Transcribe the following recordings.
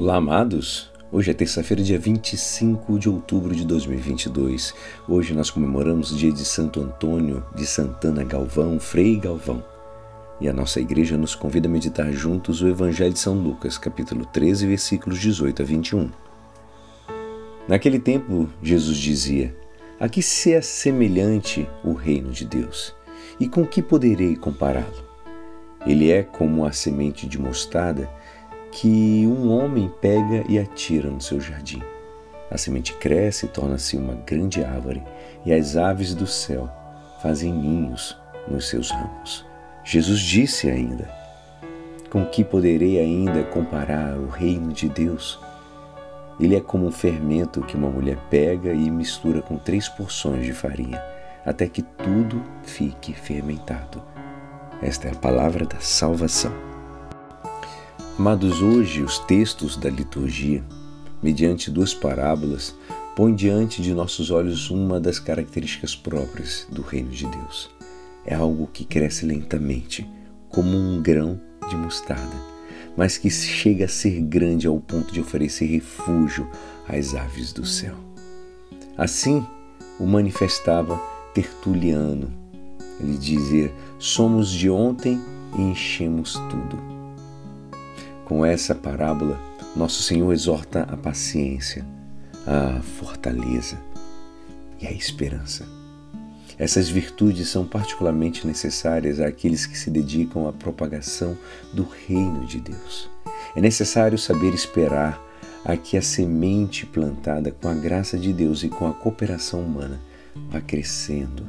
Olá, amados! Hoje é terça-feira, dia 25 de outubro de 2022. Hoje nós comemoramos o dia de Santo Antônio de Santana Galvão, Frei Galvão. E a nossa igreja nos convida a meditar juntos o Evangelho de São Lucas, capítulo 13, versículos 18 a 21. Naquele tempo, Jesus dizia: A que se é semelhante o reino de Deus? E com que poderei compará-lo? Ele é como a semente de mostarda que um homem pega e atira no seu jardim. A semente cresce e torna-se uma grande árvore, e as aves do céu fazem ninhos nos seus ramos. Jesus disse ainda: Com que poderei ainda comparar o reino de Deus? Ele é como um fermento que uma mulher pega e mistura com três porções de farinha, até que tudo fique fermentado. Esta é a palavra da salvação. Amados, hoje os textos da liturgia, mediante duas parábolas, põem diante de nossos olhos uma das características próprias do reino de Deus. É algo que cresce lentamente, como um grão de mostarda, mas que chega a ser grande ao ponto de oferecer refúgio às aves do céu. Assim o manifestava Tertuliano. Ele dizia: Somos de ontem e enchemos tudo. Com essa parábola, nosso Senhor exorta a paciência, a fortaleza e a esperança. Essas virtudes são particularmente necessárias àqueles que se dedicam à propagação do reino de Deus. É necessário saber esperar a que a semente plantada com a graça de Deus e com a cooperação humana vá crescendo,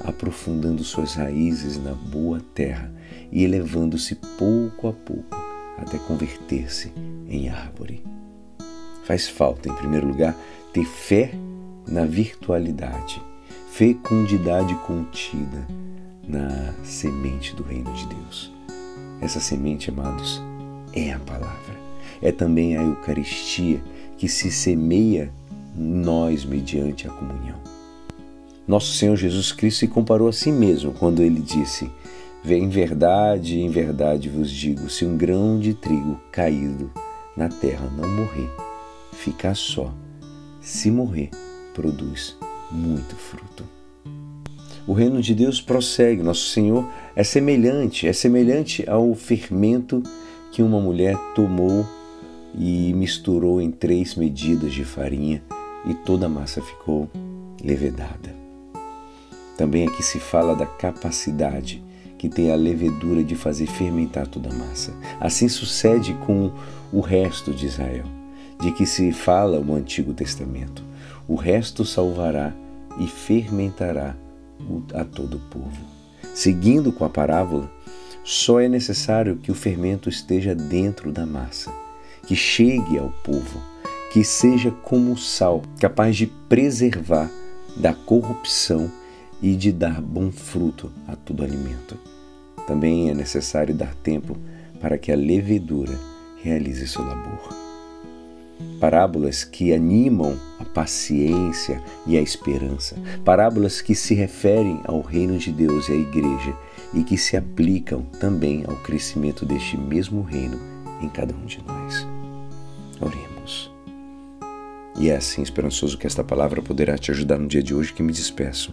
aprofundando suas raízes na boa terra e elevando-se pouco a pouco até converter-se em árvore. Faz falta, em primeiro lugar, ter fé na virtualidade, fecundidade contida na semente do reino de Deus. Essa semente, amados, é a palavra. É também a Eucaristia que se semeia em nós mediante a comunhão. Nosso Senhor Jesus Cristo se comparou a si mesmo quando ele disse: em verdade, em verdade vos digo: se um grão de trigo caído na terra não morrer, fica só. Se morrer, produz muito fruto. O reino de Deus prossegue. Nosso Senhor é semelhante, é semelhante ao fermento que uma mulher tomou e misturou em três medidas de farinha e toda a massa ficou levedada. Também aqui se fala da capacidade que tem a levedura de fazer fermentar toda a massa. Assim sucede com o resto de Israel, de que se fala o Antigo Testamento. O resto salvará e fermentará a todo o povo. Seguindo com a parábola, só é necessário que o fermento esteja dentro da massa, que chegue ao povo, que seja como sal, capaz de preservar da corrupção e de dar bom fruto a todo alimento. Também é necessário dar tempo para que a levedura realize seu labor. Parábolas que animam a paciência e a esperança, parábolas que se referem ao reino de Deus e à igreja e que se aplicam também ao crescimento deste mesmo reino em cada um de nós. Oremos. E é assim esperançoso que esta palavra poderá te ajudar no dia de hoje que me despeço